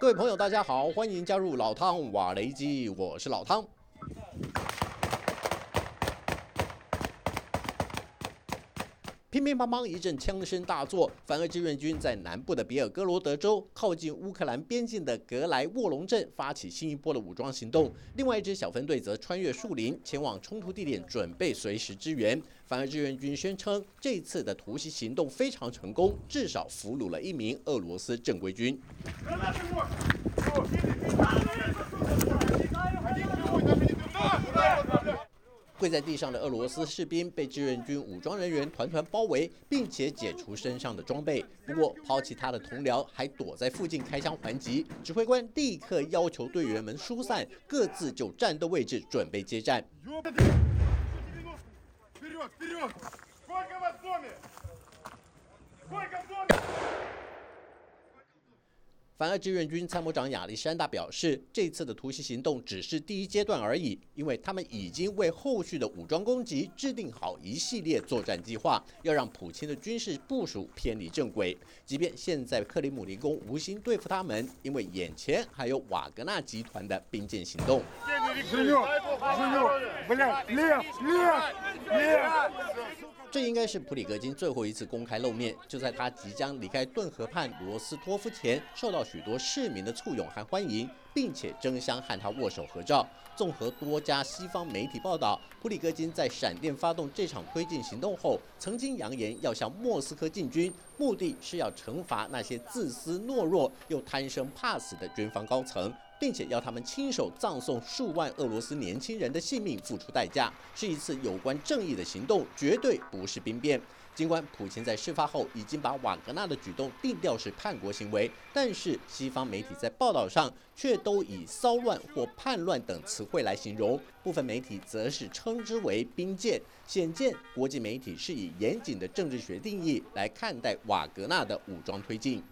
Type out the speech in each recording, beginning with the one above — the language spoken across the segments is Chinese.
各位朋友，大家好，欢迎加入老汤瓦雷基，我是老汤。乒乒乓乓一阵枪声大作，反俄志愿军在南部的比尔哥罗德州，靠近乌克兰边境的格莱沃隆镇发起新一波的武装行动。另外一支小分队则穿越树林，前往冲突地点，准备随时支援。反俄志愿军宣称，这次的突袭行动非常成功，至少俘虏了一名俄罗斯正规军。跪在地上的俄罗斯士兵被志愿军武装人员团团包围，并且解除身上的装备。不过，抛弃他的同僚还躲在附近开枪还击。指挥官立刻要求队员们疏散，各自就战斗位置准备接战。反而志愿军参谋长亚历山大表示，这次的突袭行动只是第一阶段而已，因为他们已经为后续的武装攻击制定好一系列作战计划，要让普京的军事部署偏离正轨。即便现在克里姆林宫无心对付他们，因为眼前还有瓦格纳集团的兵谏行动。这应该是普里戈金最后一次公开露面。就在他即将离开顿河畔罗斯托夫前，受到许多市民的簇拥和欢迎，并且争相和他握手合照。综合多家西方媒体报道，普里戈金在闪电发动这场推进行动后，曾经扬言要向莫斯科进军，目的是要惩罚那些自私懦弱又贪生怕死的军方高层。并且要他们亲手葬送数万俄罗斯年轻人的性命，付出代价，是一次有关正义的行动，绝对不是兵变。尽管普京在事发后已经把瓦格纳的举动定调是叛国行为，但是西方媒体在报道上却都以骚乱或叛乱等词汇来形容，部分媒体则是称之为兵谏，显见国际媒体是以严谨的政治学定义来看待瓦格纳的武装推进。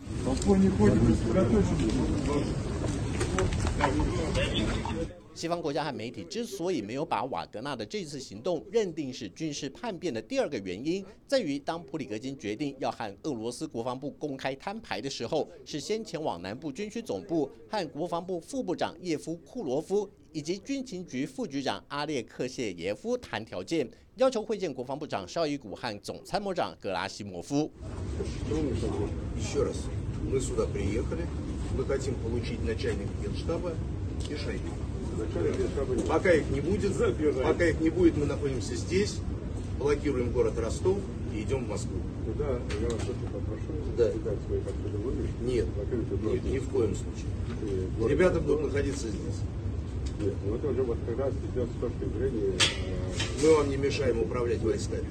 西方国家和媒体之所以没有把瓦格纳的这次行动认定是军事叛变的第二个原因，在于当普里格金决定要和俄罗斯国防部公开摊牌的时候，是先前往南部军区总部和国防部副部长叶夫库罗夫以及军情局副局长阿列克谢耶夫谈条件，要求会见国防部长绍伊古和总参谋长格拉西莫夫。Мы хотим получить начальник генштаба и Шойгу. Пока их не будет, пока их не будет, мы находимся здесь, блокируем город Ростов и идем в Москву. Да, я вас очень попрошу да. свои. Нет, ни, ни в коем случае. Ребята будут находиться здесь. Нет, ну это уже вот как раз идет с точки зрения... Э... Мы вам не мешаем управлять войсками.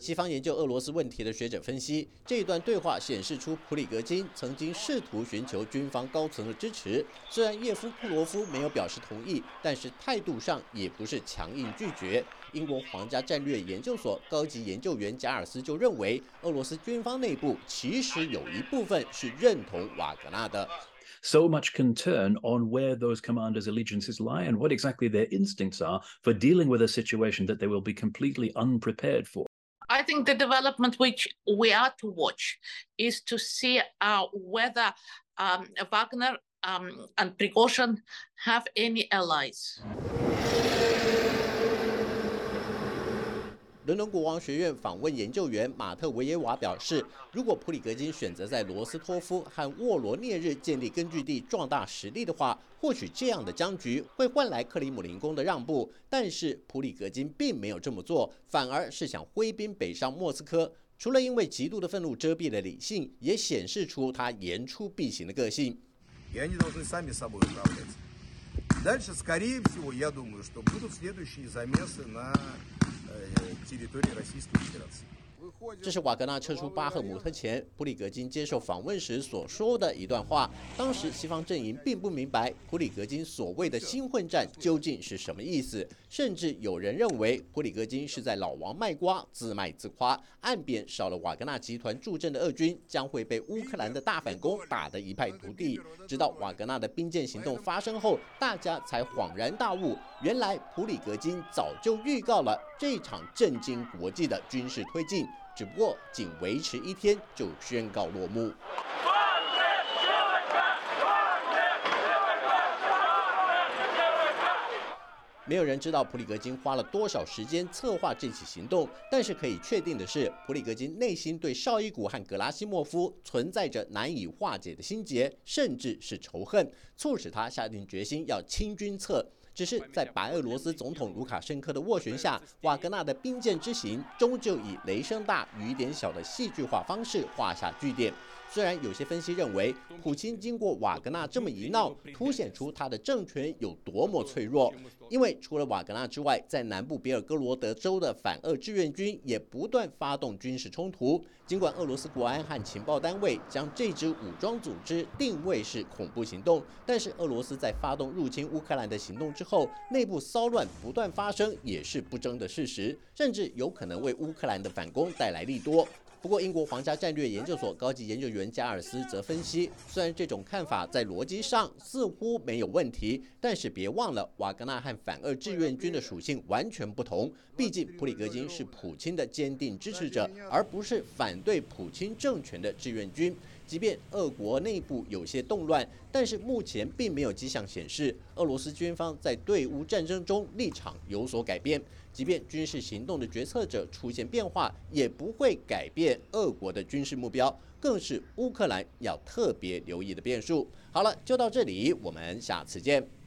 西方研究俄罗斯问题的学者分析，这一段对话显示出普里格金曾经试图寻求军方高层的支持。虽然叶夫库罗夫没有表示同意，但是态度上也不是强硬拒绝。英国皇家战略研究所高级研究员贾尔斯就认为，俄罗斯军方内部其实有一部分是认同瓦格纳的。so much can turn on where those commanders' allegiances lie and what exactly their instincts are for dealing with a situation that they will be completely unprepared for. I think the development which we are to watch is to see uh, whether um, Wagner um, and Prigozhin have any allies. 伦敦国王学院访问研究员马特维耶瓦表示，如果普里格金选择在罗斯托夫和沃罗涅日建立根据地，壮大实力的话，或许这样的僵局会换来克里姆林宫的让步。但是普里格金并没有这么做，反而是想挥兵北上莫斯科。除了因为极度的愤怒遮蔽了理性，也显示出他言出必行的个性。Дальше, скорее всего, я думаю, что будут следующие замесы на Территории Российской Федерации. 这是瓦格纳撤出巴赫姆特前，普里格金接受访问时所说的一段话。当时西方阵营并不明白普里格金所谓的新混战究竟是什么意思，甚至有人认为普里格金是在老王卖瓜，自卖自夸。岸边少了瓦格纳集团助阵的俄军将会被乌克兰的大反攻打得一败涂地。直到瓦格纳的兵谏行动发生后，大家才恍然大悟，原来普里格金早就预告了这场震惊国际的军事推进。只不过仅维持一天就宣告落幕。没有人知道普里格金花了多少时间策划这起行动但是可以确定的是普里格金内心对绍伊古和格拉西莫夫存在着难以化解的心结甚至是仇恨促使他下定决心要清君侧只是在白俄罗斯总统卢卡申科的斡旋下，瓦格纳的兵舰之行终究以雷声大雨点小的戏剧化方式画下句点。虽然有些分析认为，普京经过瓦格纳这么一闹，凸显出他的政权有多么脆弱。因为除了瓦格纳之外，在南部比尔哥罗德州的反俄志愿军也不断发动军事冲突。尽管俄罗斯国安和情报单位将这支武装组织定位是恐怖行动，但是俄罗斯在发动入侵乌克兰的行动之后，内部骚乱不断发生，也是不争的事实，甚至有可能为乌克兰的反攻带来利多。不过，英国皇家战略研究所高级研究员加尔斯则分析，虽然这种看法在逻辑上似乎没有问题，但是别忘了，瓦格纳和反俄志愿军的属性完全不同。毕竟，普里戈金是普京的坚定支持者，而不是反对普京政权的志愿军。即便俄国内部有些动乱，但是目前并没有迹象显示俄罗斯军方在对乌战争中立场有所改变。即便军事行动的决策者出现变化，也不会改变俄国的军事目标，更是乌克兰要特别留意的变数。好了，就到这里，我们下次见。